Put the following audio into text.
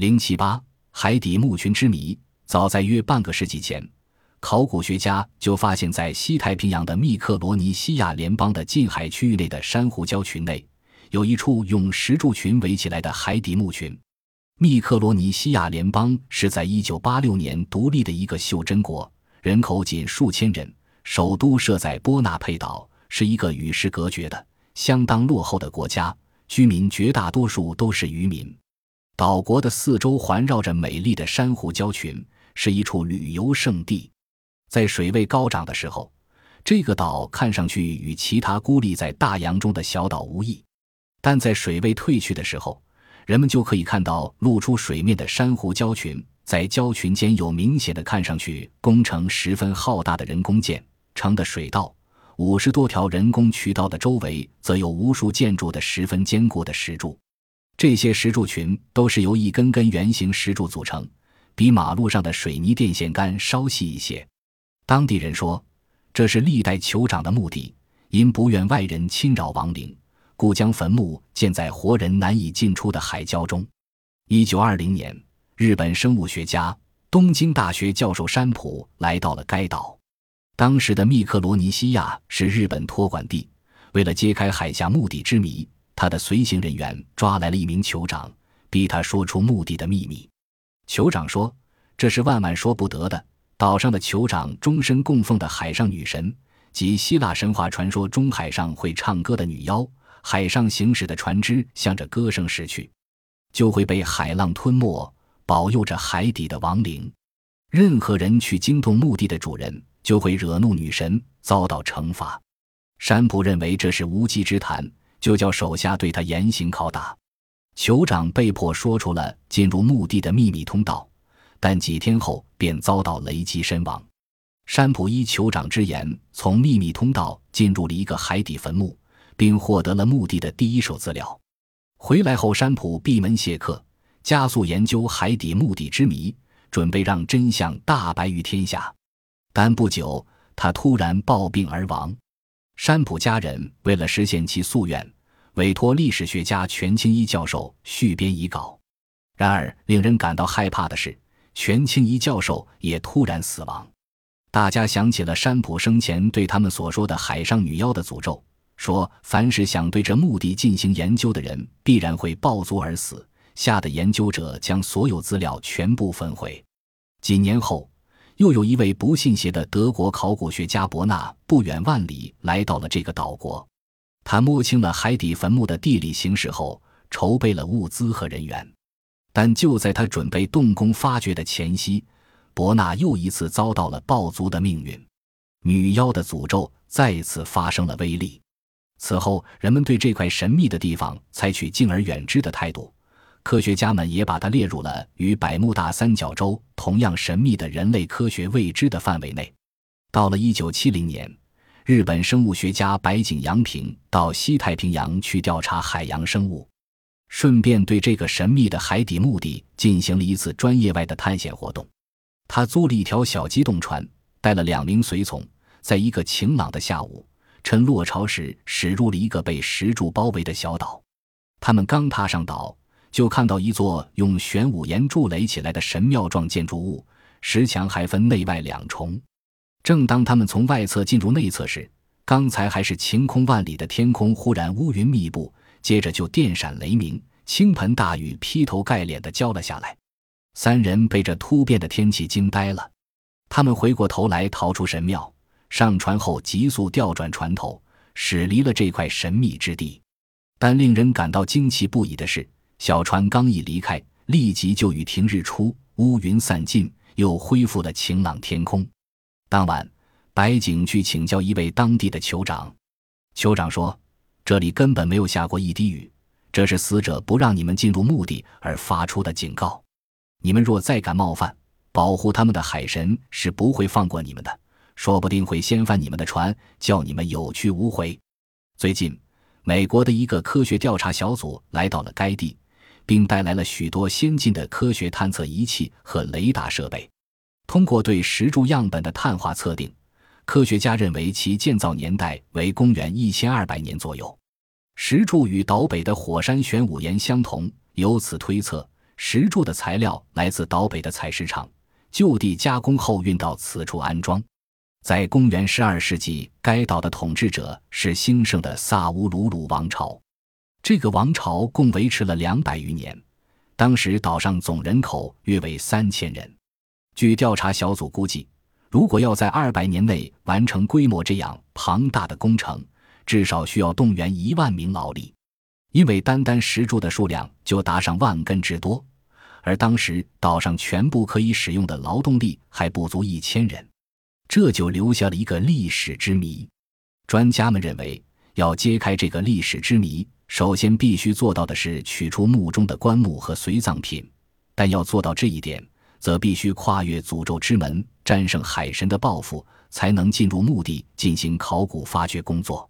零七八海底墓群之谜，早在约半个世纪前，考古学家就发现，在西太平洋的密克罗尼西亚联邦的近海区域内的珊瑚礁群内，有一处用石柱群围起来的海底墓群。密克罗尼西亚联邦是在一九八六年独立的一个袖珍国，人口仅数千人，首都设在波纳佩岛，是一个与世隔绝的、相当落后的国家，居民绝大多数都是渔民。岛国的四周环绕着美丽的珊瑚礁群，是一处旅游胜地。在水位高涨的时候，这个岛看上去与其他孤立在大洋中的小岛无异；但在水位退去的时候，人们就可以看到露出水面的珊瑚礁群，在礁群间有明显的看上去工程十分浩大的人工建成的水道，五十多条人工渠道的周围则有无数建筑的十分坚固的石柱。这些石柱群都是由一根根圆形石柱组成，比马路上的水泥电线杆稍细一些。当地人说，这是历代酋长的墓地，因不愿外人侵扰亡灵，故将坟墓建在活人难以进出的海礁中。一九二零年，日本生物学家、东京大学教授山浦来到了该岛。当时的密克罗尼西亚是日本托管地，为了揭开海下墓地之谜。他的随行人员抓来了一名酋长，逼他说出墓地的秘密。酋长说：“这是万万说不得的。岛上的酋长终身供奉的海上女神，即希腊神话传说中海上会唱歌的女妖。海上行驶的船只向着歌声驶去，就会被海浪吞没。保佑着海底的亡灵。任何人去惊动墓地的主人，就会惹怒女神，遭到惩罚。”山普认为这是无稽之谈。就叫手下对他严刑拷打，酋长被迫说出了进入墓地的秘密通道，但几天后便遭到雷击身亡。山普依酋长之言，从秘密通道进入了一个海底坟墓，并获得了墓地的第一手资料。回来后，山普闭门谢客，加速研究海底墓地之谜，准备让真相大白于天下。但不久，他突然暴病而亡。山普家人为了实现其夙愿，委托历史学家全清一教授续编遗稿。然而，令人感到害怕的是，全清一教授也突然死亡。大家想起了山浦生前对他们所说的海上女妖的诅咒，说凡是想对这墓地进行研究的人，必然会暴卒而死，吓得研究者将所有资料全部焚毁。几年后。又有一位不信邪的德国考古学家伯纳，不远万里来到了这个岛国。他摸清了海底坟墓的地理形势后，筹备了物资和人员。但就在他准备动工发掘的前夕，伯纳又一次遭到了暴族的命运。女妖的诅咒再次发生了威力。此后，人们对这块神秘的地方采取敬而远之的态度。科学家们也把它列入了与百慕大三角洲同样神秘的人类科学未知的范围内。到了1970年，日本生物学家白井洋平到西太平洋去调查海洋生物，顺便对这个神秘的海底墓地进行了一次专业外的探险活动。他租了一条小机动船，带了两名随从，在一个晴朗的下午，趁落潮时驶入了一个被石柱包围的小岛。他们刚踏上岛。就看到一座用玄武岩筑垒起来的神庙状建筑物，石墙还分内外两重。正当他们从外侧进入内侧时，刚才还是晴空万里的天空忽然乌云密布，接着就电闪雷鸣，倾盆大雨劈头盖脸的浇了下来。三人被这突变的天气惊呆了，他们回过头来逃出神庙，上船后急速调转船头，驶离了这块神秘之地。但令人感到惊奇不已的是。小船刚一离开，立即就雨停日出，乌云散尽，又恢复了晴朗天空。当晚，白景去请教一位当地的酋长，酋长说：“这里根本没有下过一滴雨，这是死者不让你们进入墓地而发出的警告。你们若再敢冒犯，保护他们的海神是不会放过你们的，说不定会掀翻你们的船，叫你们有去无回。”最近，美国的一个科学调查小组来到了该地。并带来了许多先进的科学探测仪器和雷达设备。通过对石柱样本的碳化测定，科学家认为其建造年代为公元一千二百年左右。石柱与岛北的火山玄武岩相同，由此推测，石柱的材料来自岛北的采石场，就地加工后运到此处安装。在公元十二世纪，该岛的统治者是兴盛的萨乌鲁鲁王朝。这个王朝共维持了两百余年。当时岛上总人口约为三千人。据调查小组估计，如果要在二百年内完成规模这样庞大的工程，至少需要动员一万名劳力，因为单单石柱的数量就达上万根之多，而当时岛上全部可以使用的劳动力还不足一千人。这就留下了一个历史之谜。专家们认为，要揭开这个历史之谜，首先必须做到的是取出墓中的棺木和随葬品。但要做到这一点，则必须跨越诅咒之门，战胜海神的报复，才能进入墓地进行考古发掘工作。